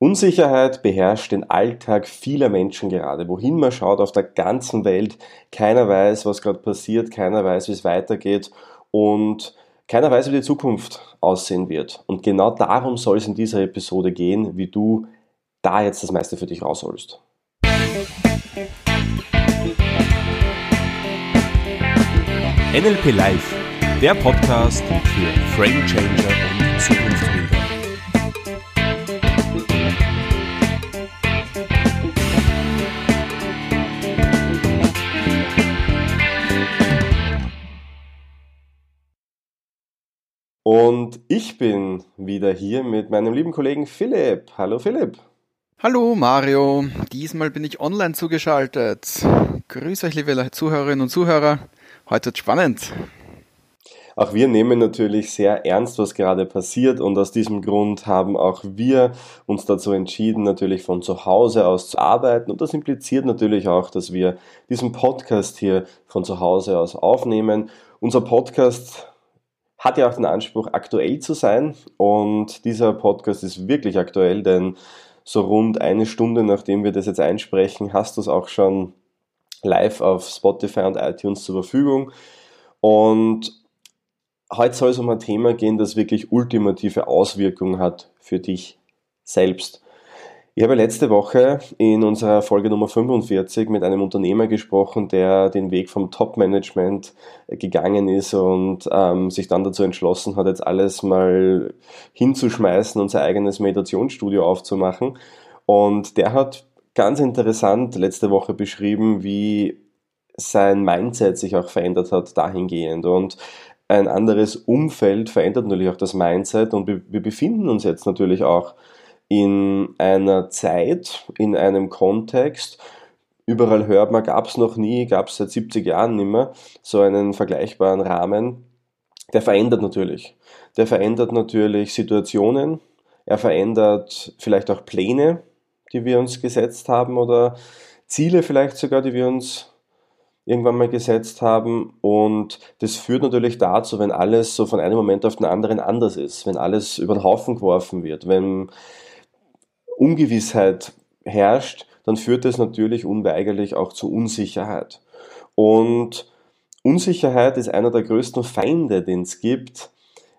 Unsicherheit beherrscht den Alltag vieler Menschen gerade. Wohin man schaut auf der ganzen Welt, keiner weiß, was gerade passiert, keiner weiß, wie es weitergeht und keiner weiß, wie die Zukunft aussehen wird. Und genau darum soll es in dieser Episode gehen, wie du da jetzt das meiste für dich rausholst. NLP Live, der Podcast für Frame Changer und Und ich bin wieder hier mit meinem lieben Kollegen Philipp. Hallo Philipp. Hallo Mario, diesmal bin ich online zugeschaltet. Grüß euch liebe Zuhörerinnen und Zuhörer. Heute wird spannend. Auch wir nehmen natürlich sehr ernst, was gerade passiert und aus diesem Grund haben auch wir uns dazu entschieden, natürlich von zu Hause aus zu arbeiten und das impliziert natürlich auch, dass wir diesen Podcast hier von zu Hause aus aufnehmen. Unser Podcast hat ja auch den Anspruch, aktuell zu sein. Und dieser Podcast ist wirklich aktuell, denn so rund eine Stunde nachdem wir das jetzt einsprechen, hast du es auch schon live auf Spotify und iTunes zur Verfügung. Und heute soll es um ein Thema gehen, das wirklich ultimative Auswirkungen hat für dich selbst. Ich habe letzte Woche in unserer Folge Nummer 45 mit einem Unternehmer gesprochen, der den Weg vom Top-Management gegangen ist und ähm, sich dann dazu entschlossen hat, jetzt alles mal hinzuschmeißen und sein eigenes Meditationsstudio aufzumachen. Und der hat ganz interessant letzte Woche beschrieben, wie sein Mindset sich auch verändert hat dahingehend. Und ein anderes Umfeld verändert natürlich auch das Mindset und wir befinden uns jetzt natürlich auch in einer Zeit, in einem Kontext, überall hört man, gab es noch nie, gab es seit 70 Jahren nicht mehr, so einen vergleichbaren Rahmen, der verändert natürlich. Der verändert natürlich Situationen, er verändert vielleicht auch Pläne, die wir uns gesetzt haben oder Ziele vielleicht sogar, die wir uns irgendwann mal gesetzt haben. Und das führt natürlich dazu, wenn alles so von einem Moment auf den anderen anders ist, wenn alles über den Haufen geworfen wird, wenn Ungewissheit herrscht, dann führt das natürlich unweigerlich auch zu Unsicherheit. Und Unsicherheit ist einer der größten Feinde, den es gibt,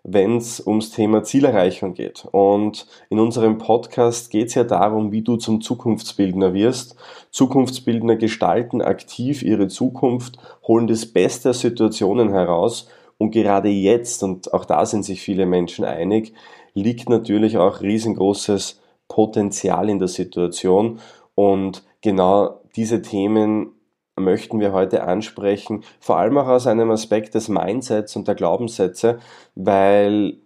wenn es ums Thema Zielerreichung geht. Und in unserem Podcast geht es ja darum, wie du zum Zukunftsbildner wirst. Zukunftsbildner gestalten aktiv ihre Zukunft, holen das Beste aus Situationen heraus. Und gerade jetzt, und auch da sind sich viele Menschen einig, liegt natürlich auch riesengroßes Potenzial in der Situation. Und genau diese Themen möchten wir heute ansprechen, vor allem auch aus einem Aspekt des Mindsets und der Glaubenssätze, weil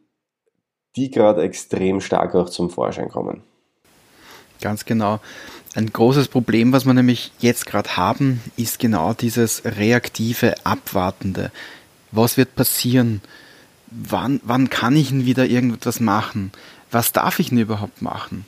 die gerade extrem stark auch zum Vorschein kommen. Ganz genau. Ein großes Problem, was wir nämlich jetzt gerade haben, ist genau dieses reaktive, abwartende. Was wird passieren? Wann, wann kann ich denn wieder irgendetwas machen? Was darf ich denn überhaupt machen?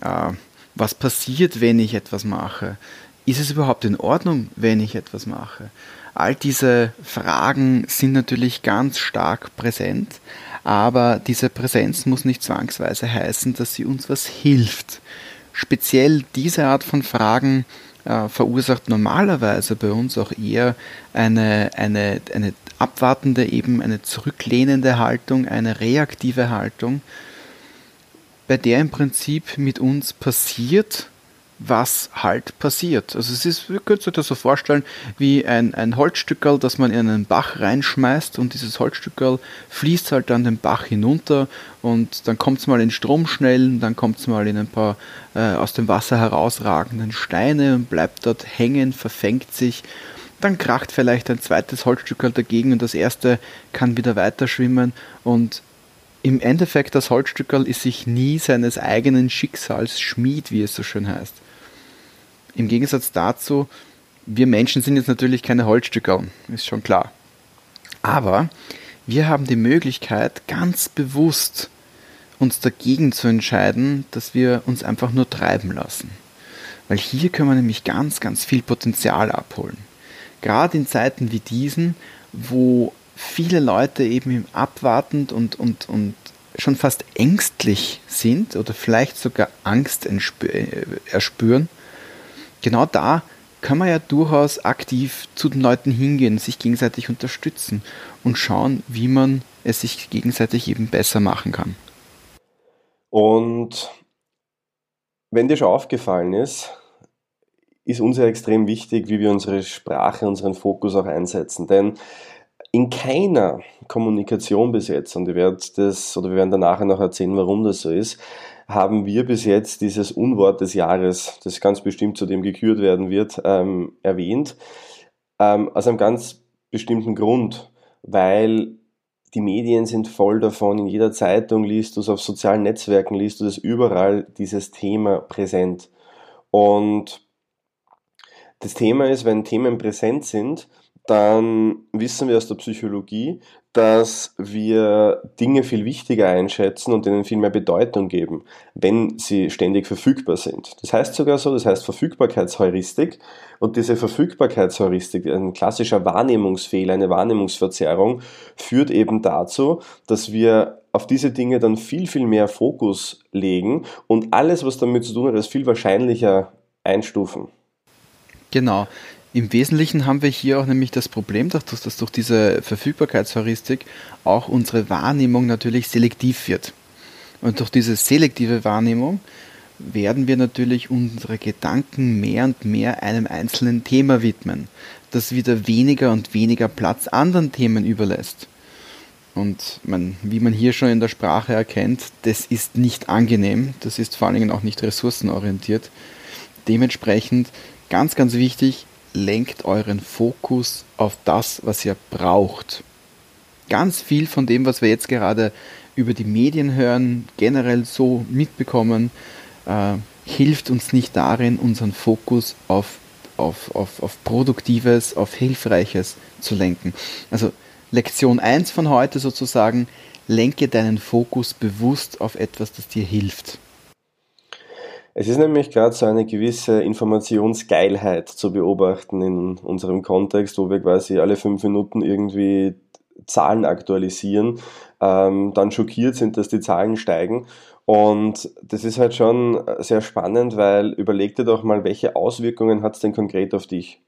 Äh, was passiert, wenn ich etwas mache? Ist es überhaupt in Ordnung, wenn ich etwas mache? All diese Fragen sind natürlich ganz stark präsent, aber diese Präsenz muss nicht zwangsweise heißen, dass sie uns was hilft. Speziell diese Art von Fragen äh, verursacht normalerweise bei uns auch eher eine, eine, eine abwartende, eben eine zurücklehnende Haltung, eine reaktive Haltung, bei der im Prinzip mit uns passiert, was halt passiert. Also es ist, ihr könnt euch das so vorstellen, wie ein, ein Holzstückerl, das man in einen Bach reinschmeißt und dieses Holzstückerl fließt halt dann den Bach hinunter und dann kommt es mal in Stromschnellen, dann kommt es mal in ein paar äh, aus dem Wasser herausragenden Steine und bleibt dort hängen, verfängt sich. Dann kracht vielleicht ein zweites Holzstückerl dagegen und das erste kann wieder weiter schwimmen und im Endeffekt, das Holzstückerl ist sich nie seines eigenen Schicksals Schmied, wie es so schön heißt. Im Gegensatz dazu, wir Menschen sind jetzt natürlich keine Holzstückerl, ist schon klar. Aber wir haben die Möglichkeit, ganz bewusst uns dagegen zu entscheiden, dass wir uns einfach nur treiben lassen. Weil hier können wir nämlich ganz, ganz viel Potenzial abholen. Gerade in Zeiten wie diesen, wo viele Leute eben abwartend und, und, und schon fast ängstlich sind oder vielleicht sogar Angst äh, erspüren, genau da kann man ja durchaus aktiv zu den Leuten hingehen, sich gegenseitig unterstützen und schauen, wie man es sich gegenseitig eben besser machen kann. Und wenn dir schon aufgefallen ist, ist uns ja extrem wichtig, wie wir unsere Sprache, unseren Fokus auch einsetzen. Denn in keiner Kommunikation bis jetzt, und ich werde das, oder wir werden danach noch erzählen, warum das so ist, haben wir bis jetzt dieses Unwort des Jahres, das ganz bestimmt zu dem gekürt werden wird, ähm, erwähnt. Ähm, aus einem ganz bestimmten Grund, weil die Medien sind voll davon, in jeder Zeitung liest du es, auf sozialen Netzwerken liest du es, überall dieses Thema präsent. Und das Thema ist, wenn Themen präsent sind, dann wissen wir aus der Psychologie, dass wir Dinge viel wichtiger einschätzen und ihnen viel mehr Bedeutung geben, wenn sie ständig verfügbar sind. Das heißt sogar so, das heißt Verfügbarkeitsheuristik. Und diese Verfügbarkeitsheuristik, ein klassischer Wahrnehmungsfehler, eine Wahrnehmungsverzerrung, führt eben dazu, dass wir auf diese Dinge dann viel, viel mehr Fokus legen und alles, was damit zu tun hat, als viel wahrscheinlicher einstufen. Genau. Im Wesentlichen haben wir hier auch nämlich das Problem, dass, dass durch diese Verfügbarkeitsheuristik auch unsere Wahrnehmung natürlich selektiv wird. Und durch diese selektive Wahrnehmung werden wir natürlich unsere Gedanken mehr und mehr einem einzelnen Thema widmen, das wieder weniger und weniger Platz anderen Themen überlässt. Und man, wie man hier schon in der Sprache erkennt, das ist nicht angenehm, das ist vor allen Dingen auch nicht ressourcenorientiert. Dementsprechend ganz, ganz wichtig, lenkt euren Fokus auf das, was ihr braucht. Ganz viel von dem, was wir jetzt gerade über die Medien hören, generell so mitbekommen, äh, hilft uns nicht darin, unseren Fokus auf, auf, auf, auf Produktives, auf Hilfreiches zu lenken. Also Lektion 1 von heute sozusagen, lenke deinen Fokus bewusst auf etwas, das dir hilft. Es ist nämlich gerade so eine gewisse Informationsgeilheit zu beobachten in unserem Kontext, wo wir quasi alle fünf Minuten irgendwie Zahlen aktualisieren, ähm, dann schockiert sind, dass die Zahlen steigen. Und das ist halt schon sehr spannend, weil überleg dir doch mal, welche Auswirkungen hat es denn konkret auf dich?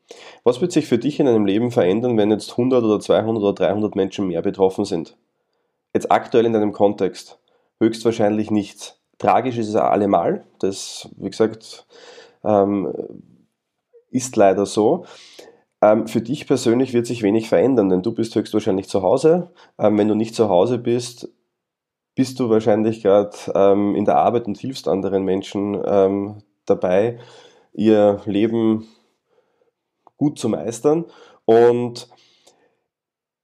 Was wird sich für dich in deinem Leben verändern, wenn jetzt 100 oder 200 oder 300 Menschen mehr betroffen sind? Jetzt aktuell in deinem Kontext? Höchstwahrscheinlich nichts. Tragisch ist es allemal. Das, wie gesagt, ähm, ist leider so. Ähm, für dich persönlich wird sich wenig verändern, denn du bist höchstwahrscheinlich zu Hause. Ähm, wenn du nicht zu Hause bist, bist du wahrscheinlich gerade ähm, in der Arbeit und hilfst anderen Menschen ähm, dabei, ihr Leben gut zu meistern. Und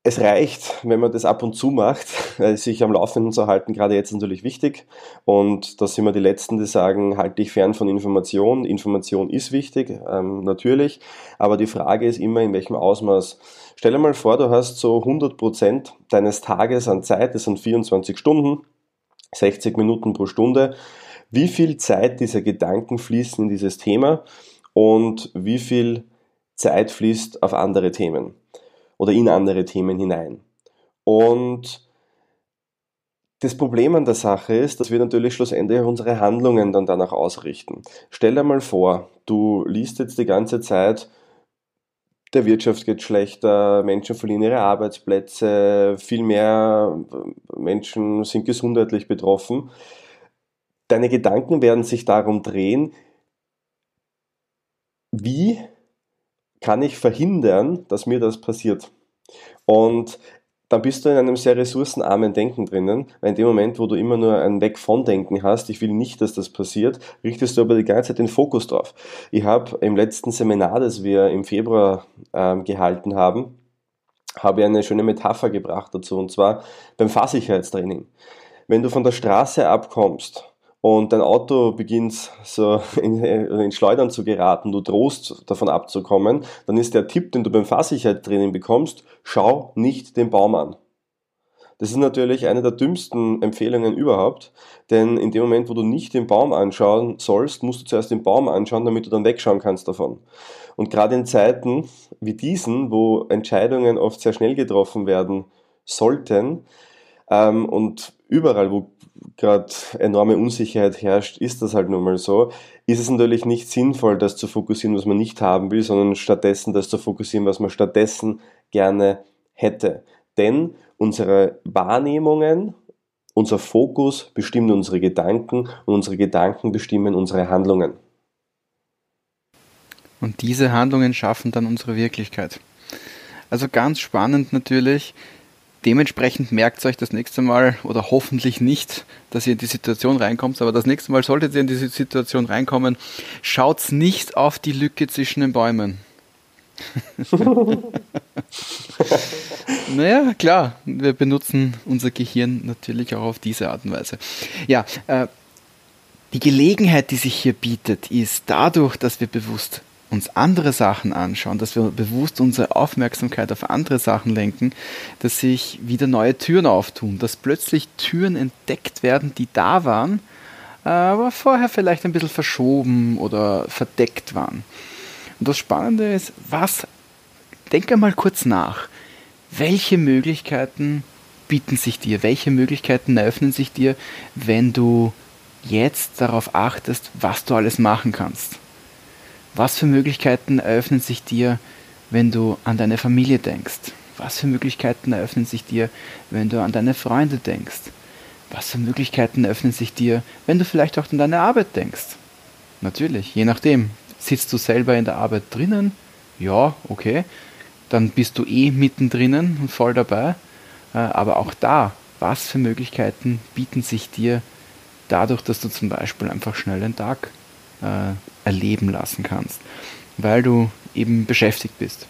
es reicht, wenn man das ab und zu macht, sich am Laufenden zu halten, gerade jetzt natürlich wichtig. Und da sind wir die Letzten, die sagen, halte dich fern von Information. Information ist wichtig, ähm, natürlich. Aber die Frage ist immer, in welchem Ausmaß. Stell dir mal vor, du hast so 100 Prozent deines Tages an Zeit, das sind 24 Stunden, 60 Minuten pro Stunde. Wie viel Zeit dieser Gedanken fließen in dieses Thema und wie viel Zeit fließt auf andere Themen? Oder in andere Themen hinein. Und das Problem an der Sache ist, dass wir natürlich schlussendlich unsere Handlungen dann danach ausrichten. Stell dir mal vor, du liest jetzt die ganze Zeit, der Wirtschaft geht schlechter, Menschen verlieren ihre Arbeitsplätze, viel mehr Menschen sind gesundheitlich betroffen. Deine Gedanken werden sich darum drehen, wie kann ich verhindern, dass mir das passiert. Und dann bist du in einem sehr ressourcenarmen Denken drinnen, weil in dem Moment, wo du immer nur ein Weg von Denken hast, ich will nicht, dass das passiert, richtest du aber die ganze Zeit den Fokus drauf. Ich habe im letzten Seminar, das wir im Februar ähm, gehalten haben, habe ich eine schöne Metapher gebracht dazu, und zwar beim Fahrsicherheitstraining. Wenn du von der Straße abkommst und dein Auto beginnt so in, in Schleudern zu geraten, du drohst davon abzukommen, dann ist der Tipp, den du beim Fahrsicherheitstraining bekommst, schau nicht den Baum an. Das ist natürlich eine der dümmsten Empfehlungen überhaupt, denn in dem Moment, wo du nicht den Baum anschauen sollst, musst du zuerst den Baum anschauen, damit du dann wegschauen kannst davon. Und gerade in Zeiten wie diesen, wo Entscheidungen oft sehr schnell getroffen werden sollten ähm, und überall, wo gerade enorme Unsicherheit herrscht, ist das halt nun mal so, ist es natürlich nicht sinnvoll, das zu fokussieren, was man nicht haben will, sondern stattdessen das zu fokussieren, was man stattdessen gerne hätte. Denn unsere Wahrnehmungen, unser Fokus bestimmt unsere Gedanken und unsere Gedanken bestimmen unsere Handlungen. Und diese Handlungen schaffen dann unsere Wirklichkeit. Also ganz spannend natürlich. Dementsprechend merkt euch das nächste Mal oder hoffentlich nicht, dass ihr in die Situation reinkommt, aber das nächste Mal solltet ihr in diese Situation reinkommen, schaut nicht auf die Lücke zwischen den Bäumen. naja, klar, wir benutzen unser Gehirn natürlich auch auf diese Art und Weise. Ja, äh, die Gelegenheit, die sich hier bietet, ist dadurch, dass wir bewusst uns andere Sachen anschauen, dass wir bewusst unsere Aufmerksamkeit auf andere Sachen lenken, dass sich wieder neue Türen auftun, dass plötzlich Türen entdeckt werden, die da waren, aber vorher vielleicht ein bisschen verschoben oder verdeckt waren. Und das Spannende ist, was, denk einmal kurz nach, welche Möglichkeiten bieten sich dir, welche Möglichkeiten eröffnen sich dir, wenn du jetzt darauf achtest, was du alles machen kannst. Was für Möglichkeiten eröffnen sich dir, wenn du an deine Familie denkst? Was für Möglichkeiten eröffnen sich dir, wenn du an deine Freunde denkst? Was für Möglichkeiten eröffnen sich dir, wenn du vielleicht auch an deine Arbeit denkst? Natürlich, je nachdem. Sitzt du selber in der Arbeit drinnen? Ja, okay. Dann bist du eh mittendrin und voll dabei. Äh, aber auch da, was für Möglichkeiten bieten sich dir dadurch, dass du zum Beispiel einfach schnell den Tag äh, erleben lassen kannst, weil du eben beschäftigt bist.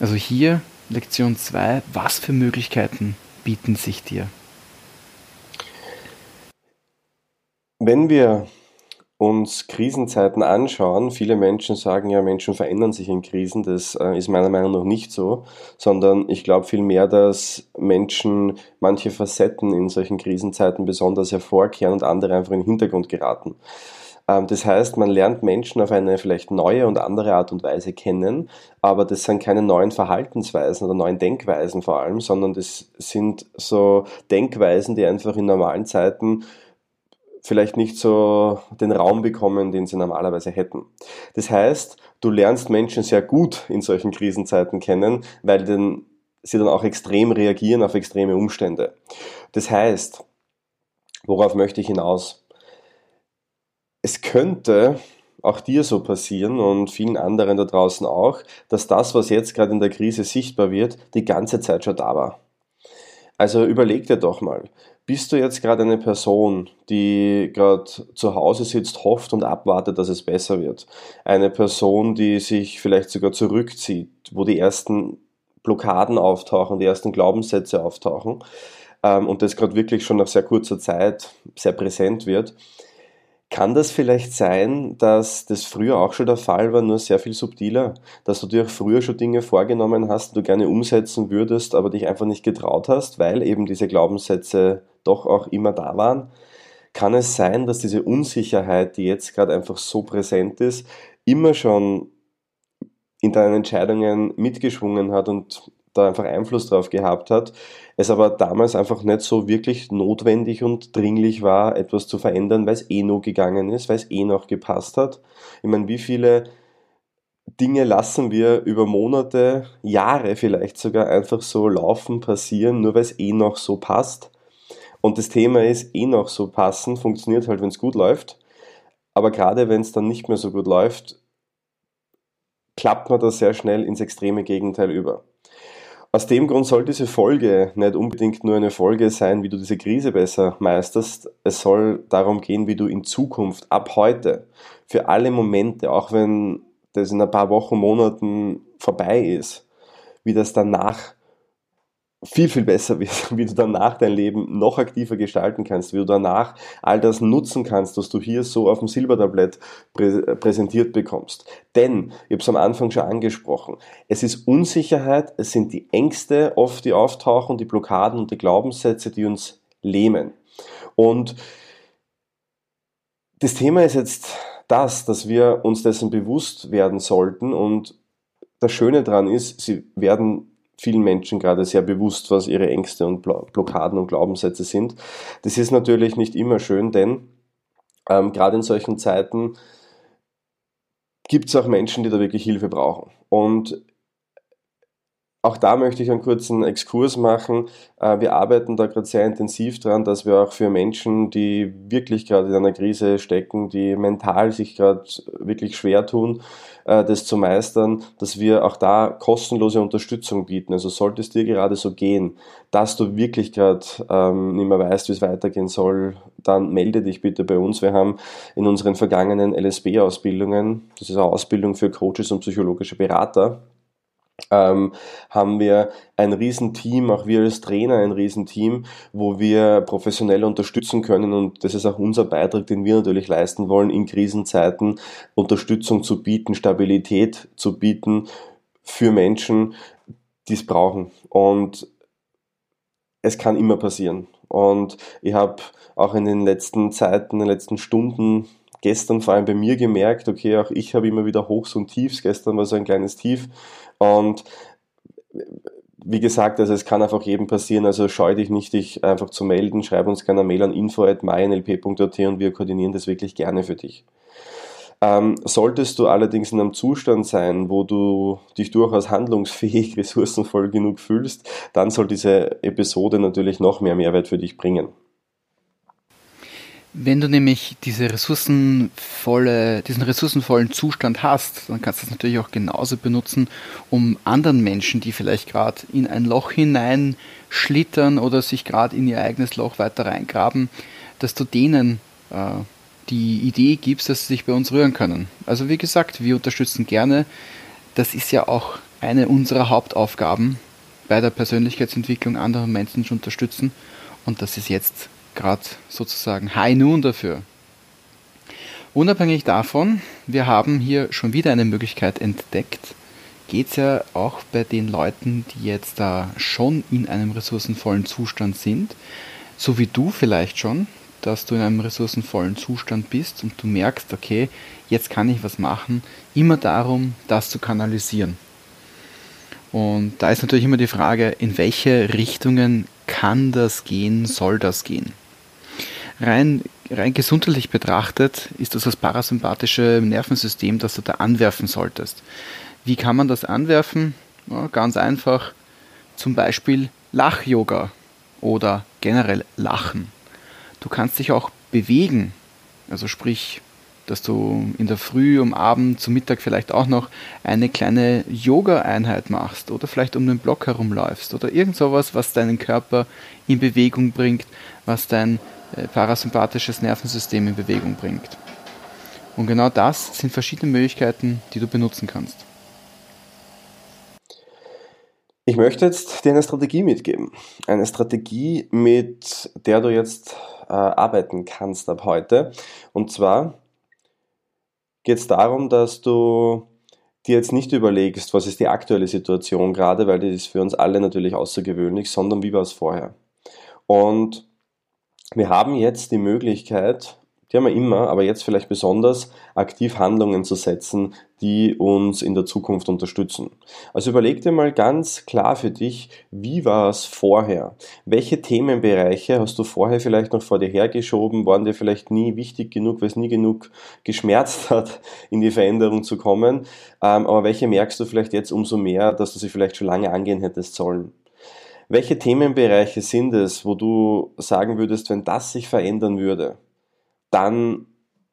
Also hier Lektion 2, was für Möglichkeiten bieten sich dir? Wenn wir uns Krisenzeiten anschauen, viele Menschen sagen ja, Menschen verändern sich in Krisen. Das äh, ist meiner Meinung nach nicht so, sondern ich glaube vielmehr, dass Menschen manche Facetten in solchen Krisenzeiten besonders hervorkehren und andere einfach in den Hintergrund geraten. Ähm, das heißt, man lernt Menschen auf eine vielleicht neue und andere Art und Weise kennen, aber das sind keine neuen Verhaltensweisen oder neuen Denkweisen vor allem, sondern das sind so Denkweisen, die einfach in normalen Zeiten vielleicht nicht so den Raum bekommen, den sie normalerweise hätten. Das heißt, du lernst Menschen sehr gut in solchen Krisenzeiten kennen, weil denn sie dann auch extrem reagieren auf extreme Umstände. Das heißt, worauf möchte ich hinaus? Es könnte auch dir so passieren und vielen anderen da draußen auch, dass das, was jetzt gerade in der Krise sichtbar wird, die ganze Zeit schon da war. Also überleg dir doch mal, bist du jetzt gerade eine Person, die gerade zu Hause sitzt, hofft und abwartet, dass es besser wird? Eine Person, die sich vielleicht sogar zurückzieht, wo die ersten Blockaden auftauchen, die ersten Glaubenssätze auftauchen ähm, und das gerade wirklich schon nach sehr kurzer Zeit sehr präsent wird? Kann das vielleicht sein, dass das früher auch schon der Fall war, nur sehr viel subtiler? Dass du dir früher schon Dinge vorgenommen hast, die du gerne umsetzen würdest, aber dich einfach nicht getraut hast, weil eben diese Glaubenssätze doch auch immer da waren? Kann es sein, dass diese Unsicherheit, die jetzt gerade einfach so präsent ist, immer schon in deinen Entscheidungen mitgeschwungen hat und da einfach Einfluss drauf gehabt hat, es aber damals einfach nicht so wirklich notwendig und dringlich war, etwas zu verändern, weil es eh nur gegangen ist, weil es eh noch gepasst hat. Ich meine, wie viele Dinge lassen wir über Monate, Jahre vielleicht sogar einfach so laufen, passieren, nur weil es eh noch so passt. Und das Thema ist, eh noch so passen, funktioniert halt, wenn es gut läuft. Aber gerade wenn es dann nicht mehr so gut läuft, klappt man da sehr schnell ins extreme Gegenteil über. Aus dem Grund soll diese Folge nicht unbedingt nur eine Folge sein, wie du diese Krise besser meisterst. Es soll darum gehen, wie du in Zukunft, ab heute, für alle Momente, auch wenn das in ein paar Wochen, Monaten vorbei ist, wie das danach viel, viel besser wird, wie du danach dein Leben noch aktiver gestalten kannst, wie du danach all das nutzen kannst, was du hier so auf dem Silbertablett prä präsentiert bekommst. Denn, ich habe es am Anfang schon angesprochen, es ist Unsicherheit, es sind die Ängste oft, die auftauchen, die Blockaden und die Glaubenssätze, die uns lähmen. Und das Thema ist jetzt das, dass wir uns dessen bewusst werden sollten und das Schöne daran ist, sie werden vielen Menschen gerade sehr bewusst, was ihre Ängste und Blockaden und Glaubenssätze sind. Das ist natürlich nicht immer schön, denn ähm, gerade in solchen Zeiten gibt es auch Menschen, die da wirklich Hilfe brauchen. Und auch da möchte ich einen kurzen Exkurs machen. Äh, wir arbeiten da gerade sehr intensiv dran, dass wir auch für Menschen, die wirklich gerade in einer Krise stecken, die mental sich gerade wirklich schwer tun, äh, das zu meistern, dass wir auch da kostenlose Unterstützung bieten. Also sollte es dir gerade so gehen, dass du wirklich gerade ähm, nicht mehr weißt, wie es weitergehen soll, dann melde dich bitte bei uns. Wir haben in unseren vergangenen LSB-Ausbildungen, das ist eine Ausbildung für Coaches und psychologische Berater, ähm, haben wir ein Riesenteam, auch wir als Trainer ein Riesenteam, wo wir professionell unterstützen können und das ist auch unser Beitrag, den wir natürlich leisten wollen, in Krisenzeiten Unterstützung zu bieten, Stabilität zu bieten für Menschen, die es brauchen. Und es kann immer passieren. Und ich habe auch in den letzten Zeiten, in den letzten Stunden gestern vor allem bei mir gemerkt, okay, auch ich habe immer wieder Hochs und Tiefs. Gestern war so ein kleines Tief. Und wie gesagt, also es kann einfach jedem passieren, also scheu dich nicht, dich einfach zu melden, schreib uns gerne eine Mail an info.mynlp.at und wir koordinieren das wirklich gerne für dich. Ähm, solltest du allerdings in einem Zustand sein, wo du dich durchaus handlungsfähig, ressourcenvoll genug fühlst, dann soll diese Episode natürlich noch mehr Mehrwert für dich bringen. Wenn du nämlich diese ressourcenvolle, diesen ressourcenvollen Zustand hast, dann kannst du das natürlich auch genauso benutzen, um anderen Menschen, die vielleicht gerade in ein Loch hineinschlittern oder sich gerade in ihr eigenes Loch weiter reingraben, dass du denen äh, die Idee gibst, dass sie sich bei uns rühren können. Also wie gesagt, wir unterstützen gerne. Das ist ja auch eine unserer Hauptaufgaben bei der Persönlichkeitsentwicklung, anderen Menschen zu unterstützen. Und das ist jetzt gerade sozusagen High Noon dafür. Unabhängig davon, wir haben hier schon wieder eine Möglichkeit entdeckt, geht es ja auch bei den Leuten, die jetzt da schon in einem ressourcenvollen Zustand sind, so wie du vielleicht schon, dass du in einem ressourcenvollen Zustand bist und du merkst, okay, jetzt kann ich was machen, immer darum, das zu kanalisieren. Und da ist natürlich immer die Frage, in welche Richtungen kann das gehen, soll das gehen? Rein, rein gesundheitlich betrachtet ist das das parasympathische Nervensystem, das du da anwerfen solltest. Wie kann man das anwerfen? Ja, ganz einfach. Zum Beispiel Lach-Yoga oder generell Lachen. Du kannst dich auch bewegen, also sprich, dass du in der Früh, um Abend, zum Mittag vielleicht auch noch eine kleine Yoga-Einheit machst oder vielleicht um den Block herumläufst oder irgend sowas, was deinen Körper in Bewegung bringt, was dein parasympathisches Nervensystem in Bewegung bringt. Und genau das sind verschiedene Möglichkeiten, die du benutzen kannst. Ich möchte jetzt dir eine Strategie mitgeben. Eine Strategie, mit der du jetzt äh, arbeiten kannst ab heute. Und zwar geht es darum, dass du dir jetzt nicht überlegst, was ist die aktuelle Situation gerade, weil die ist für uns alle natürlich außergewöhnlich, sondern wie war es vorher. Und wir haben jetzt die Möglichkeit, die haben wir immer, aber jetzt vielleicht besonders, aktiv Handlungen zu setzen, die uns in der Zukunft unterstützen. Also überleg dir mal ganz klar für dich, wie war es vorher? Welche Themenbereiche hast du vorher vielleicht noch vor dir hergeschoben? Waren dir vielleicht nie wichtig genug, weil es nie genug geschmerzt hat, in die Veränderung zu kommen? Ähm, aber welche merkst du vielleicht jetzt umso mehr, dass du sie vielleicht schon lange angehen hättest sollen? Welche Themenbereiche sind es, wo du sagen würdest, wenn das sich verändern würde, dann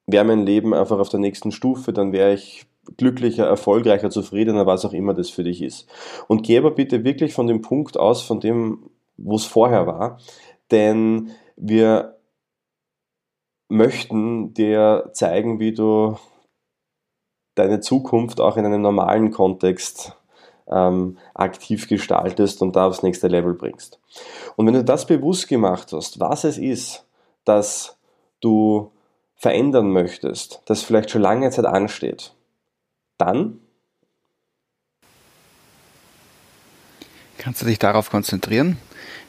wäre mein Leben einfach auf der nächsten Stufe, dann wäre ich glücklicher, erfolgreicher, zufriedener, was auch immer das für dich ist. Und geh aber bitte wirklich von dem Punkt aus, von dem, wo es vorher war, denn wir möchten dir zeigen, wie du deine Zukunft auch in einem normalen Kontext ähm, aktiv gestaltest und da aufs nächste Level bringst. Und wenn du das bewusst gemacht hast, was es ist, dass du verändern möchtest, das vielleicht schon lange Zeit ansteht, dann kannst du dich darauf konzentrieren,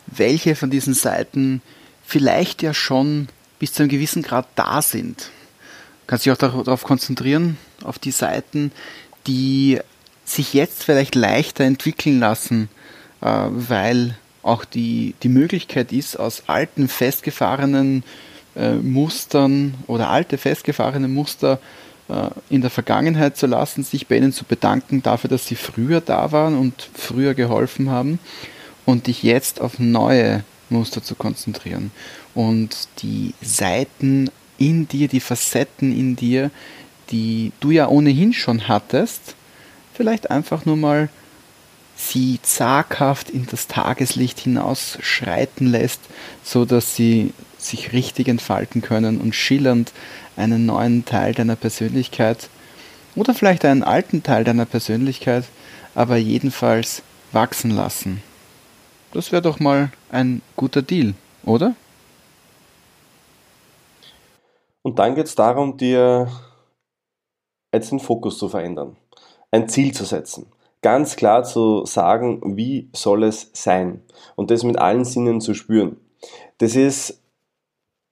welche von diesen Seiten vielleicht ja schon bis zu einem gewissen Grad da sind. Du kannst dich auch darauf konzentrieren, auf die Seiten, die sich jetzt vielleicht leichter entwickeln lassen äh, weil auch die, die Möglichkeit ist, aus alten festgefahrenen äh, Mustern oder alte festgefahrene Muster äh, in der Vergangenheit zu lassen, sich bei ihnen zu bedanken dafür, dass sie früher da waren und früher geholfen haben und dich jetzt auf neue Muster zu konzentrieren. Und die Seiten in dir, die Facetten in dir, die du ja ohnehin schon hattest, vielleicht einfach nur mal sie zaghaft in das Tageslicht hinausschreiten lässt, so dass sie sich richtig entfalten können und schillernd einen neuen Teil deiner Persönlichkeit oder vielleicht einen alten Teil deiner Persönlichkeit, aber jedenfalls wachsen lassen. Das wäre doch mal ein guter Deal, oder? Und dann geht es darum, dir jetzt den Fokus zu verändern, ein Ziel zu setzen, ganz klar zu sagen, wie soll es sein und das mit allen Sinnen zu spüren. Das ist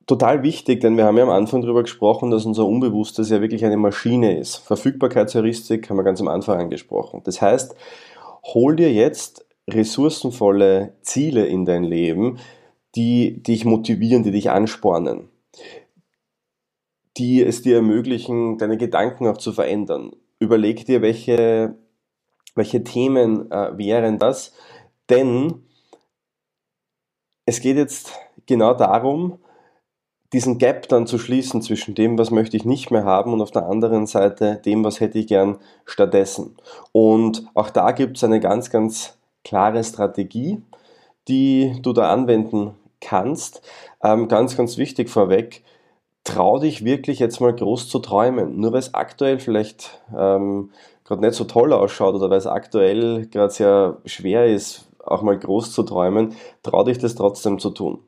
total wichtig, denn wir haben ja am Anfang darüber gesprochen, dass unser Unbewusstes ja wirklich eine Maschine ist. Verfügbarkeitsheuristik haben wir ganz am Anfang angesprochen. Das heißt, hol dir jetzt ressourcenvolle Ziele in dein Leben, die dich motivieren, die dich anspornen die es dir ermöglichen, deine Gedanken auch zu verändern. Überleg dir, welche, welche Themen äh, wären das, denn es geht jetzt genau darum, diesen Gap dann zu schließen zwischen dem, was möchte ich nicht mehr haben und auf der anderen Seite dem, was hätte ich gern stattdessen. Und auch da gibt es eine ganz, ganz klare Strategie, die du da anwenden kannst. Ähm, ganz, ganz wichtig vorweg, trau dich wirklich jetzt mal groß zu träumen. Nur weil es aktuell vielleicht ähm, gerade nicht so toll ausschaut oder weil es aktuell gerade sehr schwer ist, auch mal groß zu träumen, trau dich das trotzdem zu tun.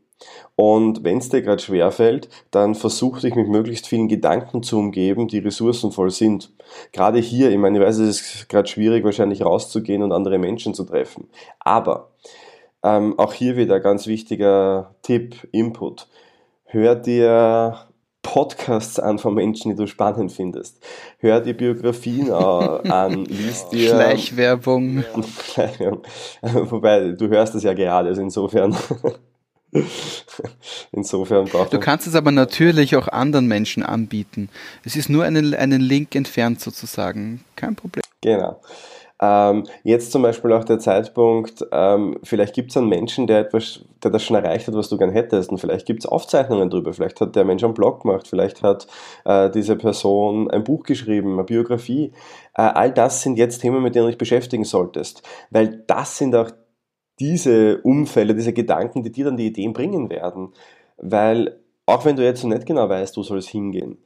Und wenn es dir gerade schwer fällt, dann versuch dich mit möglichst vielen Gedanken zu umgeben, die ressourcenvoll sind. Gerade hier, ich meine, ich weiß, es ist gerade schwierig, wahrscheinlich rauszugehen und andere Menschen zu treffen. Aber ähm, auch hier wieder ganz wichtiger Tipp, Input. Hör dir Podcasts an von Menschen, die du spannend findest. Hör die Biografien an, liest dir. Schleichwerbung. Wobei, du hörst es ja gerade, also insofern. insofern braucht Du kannst es aber natürlich auch anderen Menschen anbieten. Es ist nur einen, einen Link entfernt sozusagen. Kein Problem. Genau. Ähm, jetzt zum Beispiel auch der Zeitpunkt, ähm, vielleicht gibt es einen Menschen, der etwas, der das schon erreicht hat, was du gern hättest, und vielleicht gibt es Aufzeichnungen darüber, vielleicht hat der Mensch einen Blog gemacht, vielleicht hat äh, diese Person ein Buch geschrieben, eine Biografie. Äh, all das sind jetzt Themen, mit denen du dich beschäftigen solltest, weil das sind auch diese Umfälle, diese Gedanken, die dir dann die Ideen bringen werden. Weil auch wenn du jetzt noch nicht genau weißt, wo soll es hingehen,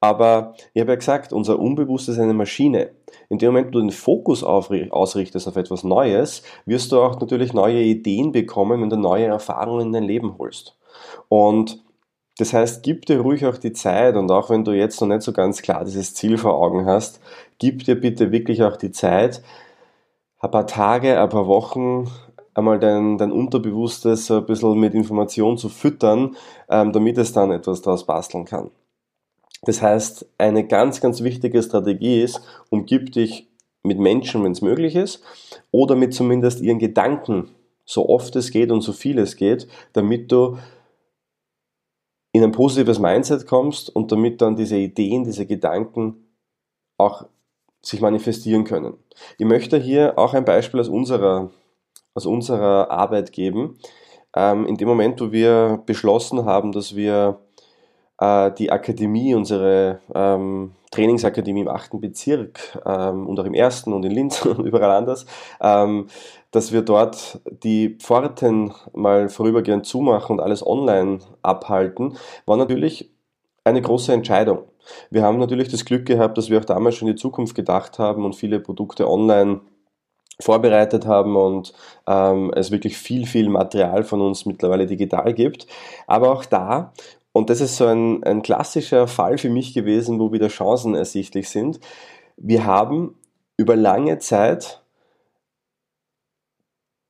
aber ich habe ja gesagt, unser Unbewusstes ist eine Maschine. In dem Moment, wo du den Fokus ausrichtest auf etwas Neues, wirst du auch natürlich neue Ideen bekommen, wenn du neue Erfahrungen in dein Leben holst. Und das heißt, gib dir ruhig auch die Zeit und auch wenn du jetzt noch nicht so ganz klar dieses Ziel vor Augen hast, gib dir bitte wirklich auch die Zeit, ein paar Tage, ein paar Wochen einmal dein, dein Unterbewusstes ein bisschen mit Information zu füttern, ähm, damit es dann etwas daraus basteln kann. Das heißt, eine ganz, ganz wichtige Strategie ist, umgib dich mit Menschen, wenn es möglich ist, oder mit zumindest ihren Gedanken, so oft es geht und so viel es geht, damit du in ein positives Mindset kommst und damit dann diese Ideen, diese Gedanken auch sich manifestieren können. Ich möchte hier auch ein Beispiel aus unserer, aus unserer Arbeit geben. Ähm, in dem Moment, wo wir beschlossen haben, dass wir äh, die Akademie, unsere ähm, Trainingsakademie im achten Bezirk ähm, und auch im ersten und in Linz und überall anders, ähm, dass wir dort die Pforten mal vorübergehend zumachen und alles online abhalten, war natürlich eine große Entscheidung. Wir haben natürlich das Glück gehabt, dass wir auch damals schon in die Zukunft gedacht haben und viele Produkte online vorbereitet haben und ähm, es wirklich viel, viel Material von uns mittlerweile digital gibt. Aber auch da und das ist so ein, ein klassischer Fall für mich gewesen, wo wieder Chancen ersichtlich sind. Wir haben über lange Zeit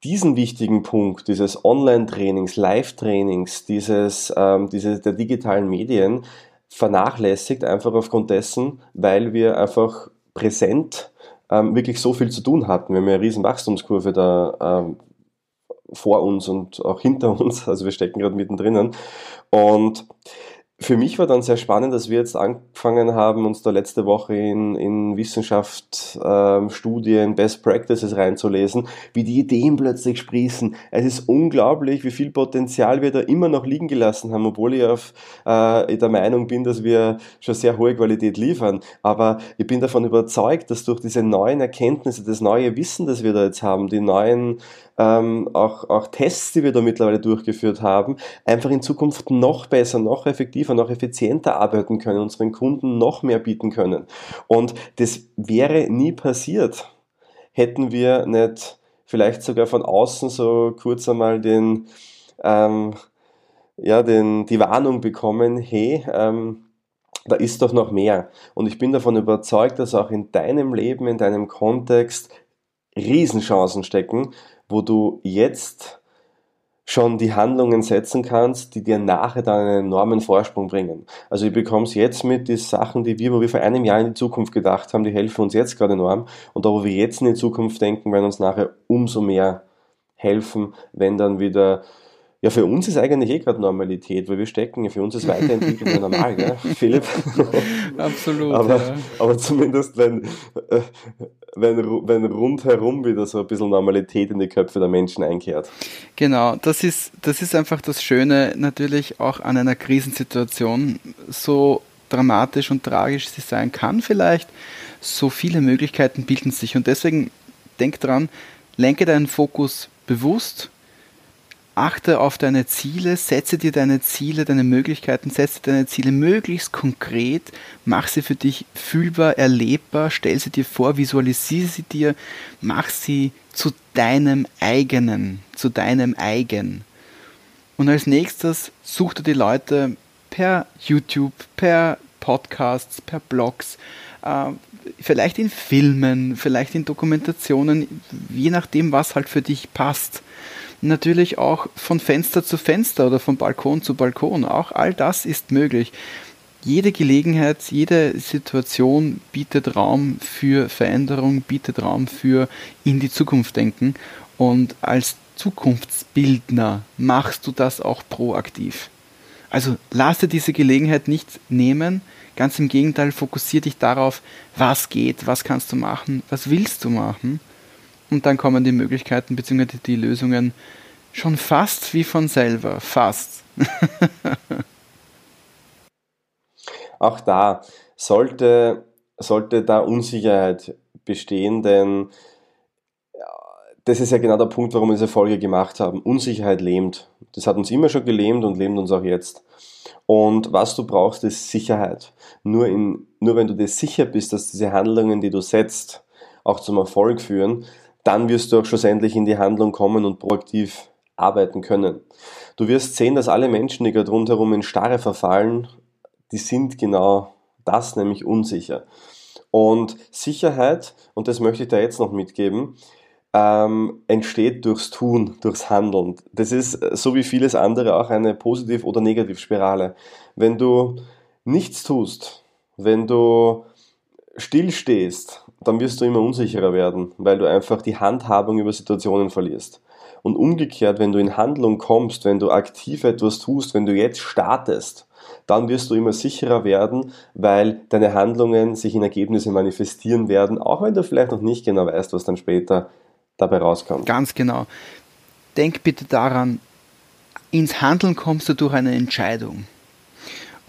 diesen wichtigen Punkt dieses Online-Trainings, Live-Trainings, dieses, ähm, diese, der digitalen Medien vernachlässigt, einfach aufgrund dessen, weil wir einfach präsent ähm, wirklich so viel zu tun hatten. Wir haben eine riesen Wachstumskurve da ähm, vor uns und auch hinter uns. Also wir stecken gerade mittendrin. Und für mich war dann sehr spannend, dass wir jetzt angefangen haben, uns da letzte Woche in, in Wissenschaft, ähm, Studien, Best Practices reinzulesen, wie die Ideen plötzlich sprießen. Es ist unglaublich, wie viel Potenzial wir da immer noch liegen gelassen haben, obwohl ich auf äh, der Meinung bin, dass wir schon sehr hohe Qualität liefern. Aber ich bin davon überzeugt, dass durch diese neuen Erkenntnisse, das neue Wissen, das wir da jetzt haben, die neuen ähm, auch, auch Tests, die wir da mittlerweile durchgeführt haben, einfach in Zukunft noch besser, noch effektiver, noch effizienter arbeiten können, unseren Kunden noch mehr bieten können. Und das wäre nie passiert, hätten wir nicht vielleicht sogar von außen so kurz einmal den, ähm, ja, den, die Warnung bekommen, hey, ähm, da ist doch noch mehr. Und ich bin davon überzeugt, dass auch in deinem Leben, in deinem Kontext Riesenchancen stecken, wo du jetzt schon die Handlungen setzen kannst, die dir nachher dann einen enormen Vorsprung bringen. Also ich bekomme es jetzt mit, die Sachen, die wir, wo wir vor einem Jahr in die Zukunft gedacht haben, die helfen uns jetzt gerade enorm. Und da, wo wir jetzt in die Zukunft denken, werden uns nachher umso mehr helfen, wenn dann wieder ja, für uns ist eigentlich eh gerade Normalität, weil wir stecken, für uns ist Weiterentwicklung ja normal, gell, Philipp? Absolut. aber, ja. aber zumindest, wenn, äh, wenn, wenn rundherum wieder so ein bisschen Normalität in die Köpfe der Menschen einkehrt. Genau, das ist, das ist einfach das Schöne natürlich auch an einer Krisensituation, so dramatisch und tragisch sie sein kann vielleicht, so viele Möglichkeiten bilden sich und deswegen denk dran, lenke deinen Fokus bewusst achte auf deine Ziele, setze dir deine Ziele, deine Möglichkeiten, setze deine Ziele möglichst konkret, mach sie für dich fühlbar, erlebbar, stell sie dir vor, visualisiere sie dir, mach sie zu deinem eigenen, zu deinem eigen. Und als nächstes such dir die Leute per YouTube, per Podcasts, per Blogs, äh, vielleicht in Filmen, vielleicht in Dokumentationen, je nachdem, was halt für dich passt natürlich auch von Fenster zu Fenster oder von Balkon zu Balkon. Auch all das ist möglich. Jede Gelegenheit, jede Situation bietet Raum für Veränderung, bietet Raum für in die Zukunft denken. Und als Zukunftsbildner machst du das auch proaktiv. Also lass dir diese Gelegenheit nicht nehmen, ganz im Gegenteil, fokussiere dich darauf, was geht, was kannst du machen, was willst du machen und dann kommen die Möglichkeiten bzw. die Lösungen schon fast wie von selber. Fast. Auch da sollte, sollte da Unsicherheit bestehen, denn das ist ja genau der Punkt, warum wir diese Folge gemacht haben. Unsicherheit lähmt. Das hat uns immer schon gelähmt und lähmt uns auch jetzt. Und was du brauchst, ist Sicherheit. Nur, in, nur wenn du dir sicher bist, dass diese Handlungen, die du setzt, auch zum Erfolg führen, dann wirst du auch schlussendlich in die Handlung kommen und proaktiv arbeiten können. Du wirst sehen, dass alle Menschen, die gerade rundherum in Starre verfallen, die sind genau das, nämlich unsicher. Und Sicherheit, und das möchte ich da jetzt noch mitgeben, ähm, entsteht durchs Tun, durchs Handeln. Das ist so wie vieles andere auch eine Positiv- oder Negativspirale. Wenn du nichts tust, wenn du stillstehst, dann wirst du immer unsicherer werden, weil du einfach die Handhabung über Situationen verlierst. Und umgekehrt, wenn du in Handlung kommst, wenn du aktiv etwas tust, wenn du jetzt startest, dann wirst du immer sicherer werden, weil deine Handlungen sich in Ergebnisse manifestieren werden, auch wenn du vielleicht noch nicht genau weißt, was dann später dabei rauskommt. Ganz genau. Denk bitte daran, ins Handeln kommst du durch eine Entscheidung.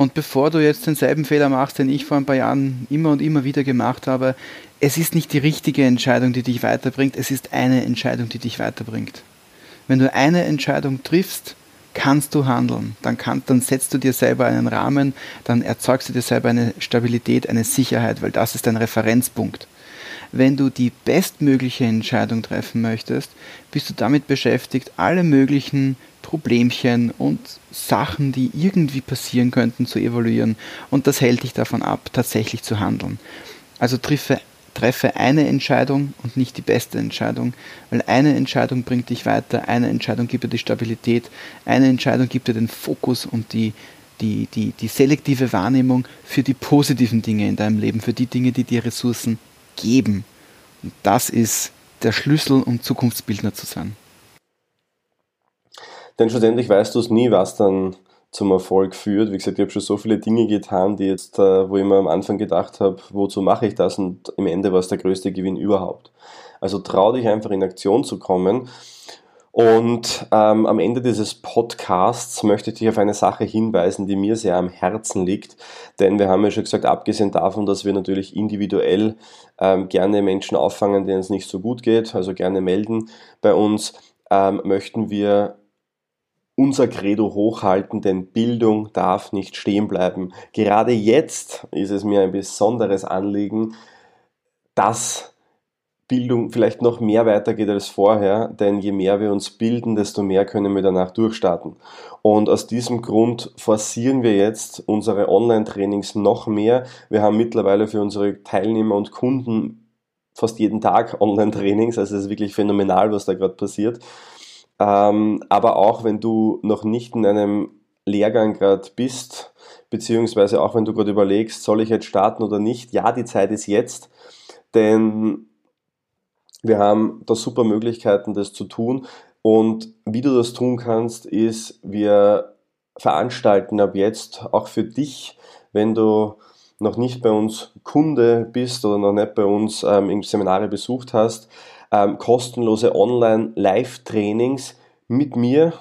Und bevor du jetzt denselben Fehler machst, den ich vor ein paar Jahren immer und immer wieder gemacht habe, es ist nicht die richtige Entscheidung, die dich weiterbringt, es ist eine Entscheidung, die dich weiterbringt. Wenn du eine Entscheidung triffst, kannst du handeln. Dann, kann, dann setzt du dir selber einen Rahmen, dann erzeugst du dir selber eine Stabilität, eine Sicherheit, weil das ist dein Referenzpunkt. Wenn du die bestmögliche Entscheidung treffen möchtest, bist du damit beschäftigt, alle möglichen Problemchen und Sachen, die irgendwie passieren könnten, zu evaluieren. Und das hält dich davon ab, tatsächlich zu handeln. Also treffe treffe eine Entscheidung und nicht die beste Entscheidung, weil eine Entscheidung bringt dich weiter, eine Entscheidung gibt dir die Stabilität, eine Entscheidung gibt dir den Fokus und die, die, die, die selektive Wahrnehmung für die positiven Dinge in deinem Leben, für die Dinge, die dir Ressourcen geben. Und das ist der Schlüssel, um Zukunftsbildner zu sein. Denn schlussendlich weißt du es nie, was dann zum Erfolg führt. Wie gesagt, ich habe schon so viele Dinge getan, die jetzt, äh, wo ich mir am Anfang gedacht habe, wozu mache ich das? Und im Ende war es der größte Gewinn überhaupt. Also trau dich einfach in Aktion zu kommen. Und ähm, am Ende dieses Podcasts möchte ich dich auf eine Sache hinweisen, die mir sehr am Herzen liegt. Denn wir haben ja schon gesagt, abgesehen davon, dass wir natürlich individuell ähm, gerne Menschen auffangen, denen es nicht so gut geht, also gerne melden bei uns, ähm, möchten wir unser Credo hochhalten, denn Bildung darf nicht stehen bleiben. Gerade jetzt ist es mir ein besonderes Anliegen, dass Bildung vielleicht noch mehr weitergeht als vorher, denn je mehr wir uns bilden, desto mehr können wir danach durchstarten. Und aus diesem Grund forcieren wir jetzt unsere Online-Trainings noch mehr. Wir haben mittlerweile für unsere Teilnehmer und Kunden fast jeden Tag Online-Trainings, also es ist wirklich phänomenal, was da gerade passiert. Ähm, aber auch wenn du noch nicht in einem Lehrgang gerade bist, beziehungsweise auch wenn du gerade überlegst, soll ich jetzt starten oder nicht, ja, die Zeit ist jetzt, denn wir haben da super Möglichkeiten, das zu tun. Und wie du das tun kannst, ist, wir veranstalten ab jetzt auch für dich, wenn du noch nicht bei uns Kunde bist oder noch nicht bei uns ähm, Seminare besucht hast, ähm, kostenlose Online-Live-Trainings mit mir.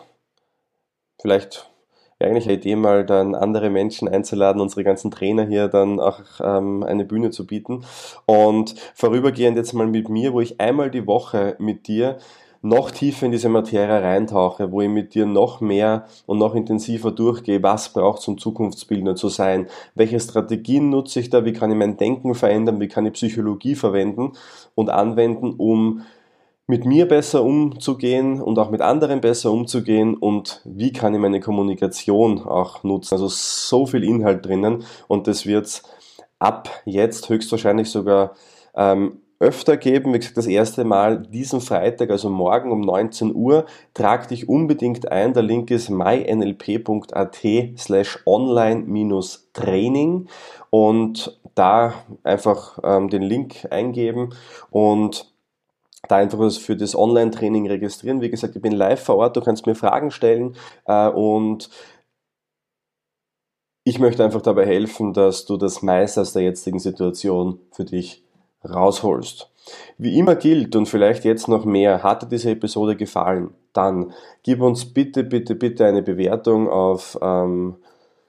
Vielleicht wäre eigentlich eine Idee, mal dann andere Menschen einzuladen, unsere ganzen Trainer hier dann auch ähm, eine Bühne zu bieten. Und vorübergehend jetzt mal mit mir, wo ich einmal die Woche mit dir noch tiefer in diese Materie reintauche, wo ich mit dir noch mehr und noch intensiver durchgehe, was braucht es, um Zukunftsbildner zu sein, welche Strategien nutze ich da, wie kann ich mein Denken verändern, wie kann ich Psychologie verwenden und anwenden, um mit mir besser umzugehen und auch mit anderen besser umzugehen? Und wie kann ich meine Kommunikation auch nutzen. Also so viel Inhalt drinnen und das wird ab jetzt höchstwahrscheinlich sogar ähm, öfter geben. Wie gesagt, das erste Mal diesen Freitag, also morgen um 19 Uhr. Trag dich unbedingt ein. Der Link ist mynlp.at slash online-training und da einfach ähm, den Link eingeben und da einfach für das Online-Training registrieren. Wie gesagt, ich bin live vor Ort, du kannst mir Fragen stellen äh, und ich möchte einfach dabei helfen, dass du das meiste aus der jetzigen Situation für dich rausholst. Wie immer gilt und vielleicht jetzt noch mehr, hat dir diese Episode gefallen, dann gib uns bitte, bitte, bitte eine Bewertung auf ähm,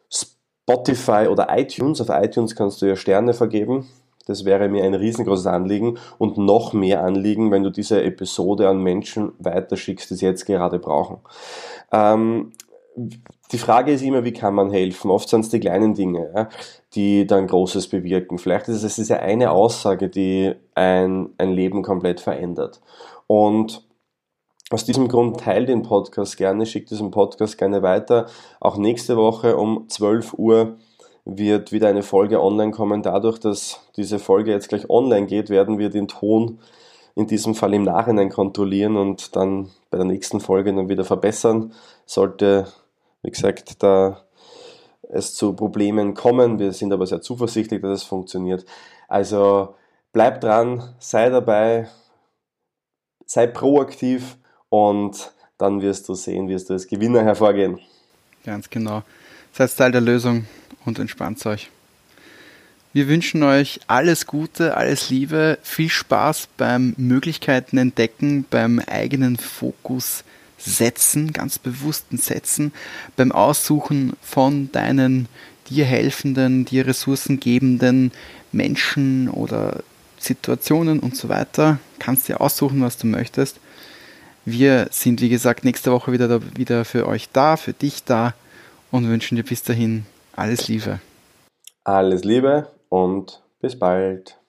Spotify oder iTunes. Auf iTunes kannst du ja Sterne vergeben. Das wäre mir ein riesengroßes Anliegen und noch mehr Anliegen, wenn du diese Episode an Menschen weiterschickst, die es jetzt gerade brauchen. Ähm, die Frage ist immer, wie kann man helfen? Oft sind es die kleinen Dinge, ja, die dann Großes bewirken. Vielleicht ist es diese eine Aussage, die ein, ein Leben komplett verändert. Und aus diesem Grund teile den Podcast gerne, schick diesen Podcast gerne weiter. Auch nächste Woche um 12 Uhr wird wieder eine Folge online kommen. Dadurch, dass diese Folge jetzt gleich online geht, werden wir den Ton in diesem Fall im Nachhinein kontrollieren und dann bei der nächsten Folge dann wieder verbessern. Sollte wie gesagt, da es zu Problemen kommen. Wir sind aber sehr zuversichtlich, dass es funktioniert. Also bleib dran, sei dabei, sei proaktiv und dann wirst du sehen, wirst du als Gewinner hervorgehen. Ganz genau. Seid Teil der Lösung und entspannt euch. Wir wünschen euch alles Gute, alles Liebe, viel Spaß beim Möglichkeiten entdecken, beim eigenen Fokus setzen, ganz bewussten Setzen, beim Aussuchen von deinen dir helfenden, dir Ressourcen gebenden Menschen oder Situationen und so weiter. Kannst dir aussuchen, was du möchtest. Wir sind, wie gesagt, nächste Woche wieder, da, wieder für euch da, für dich da und wünschen dir bis dahin alles Liebe. Alles Liebe und bis bald.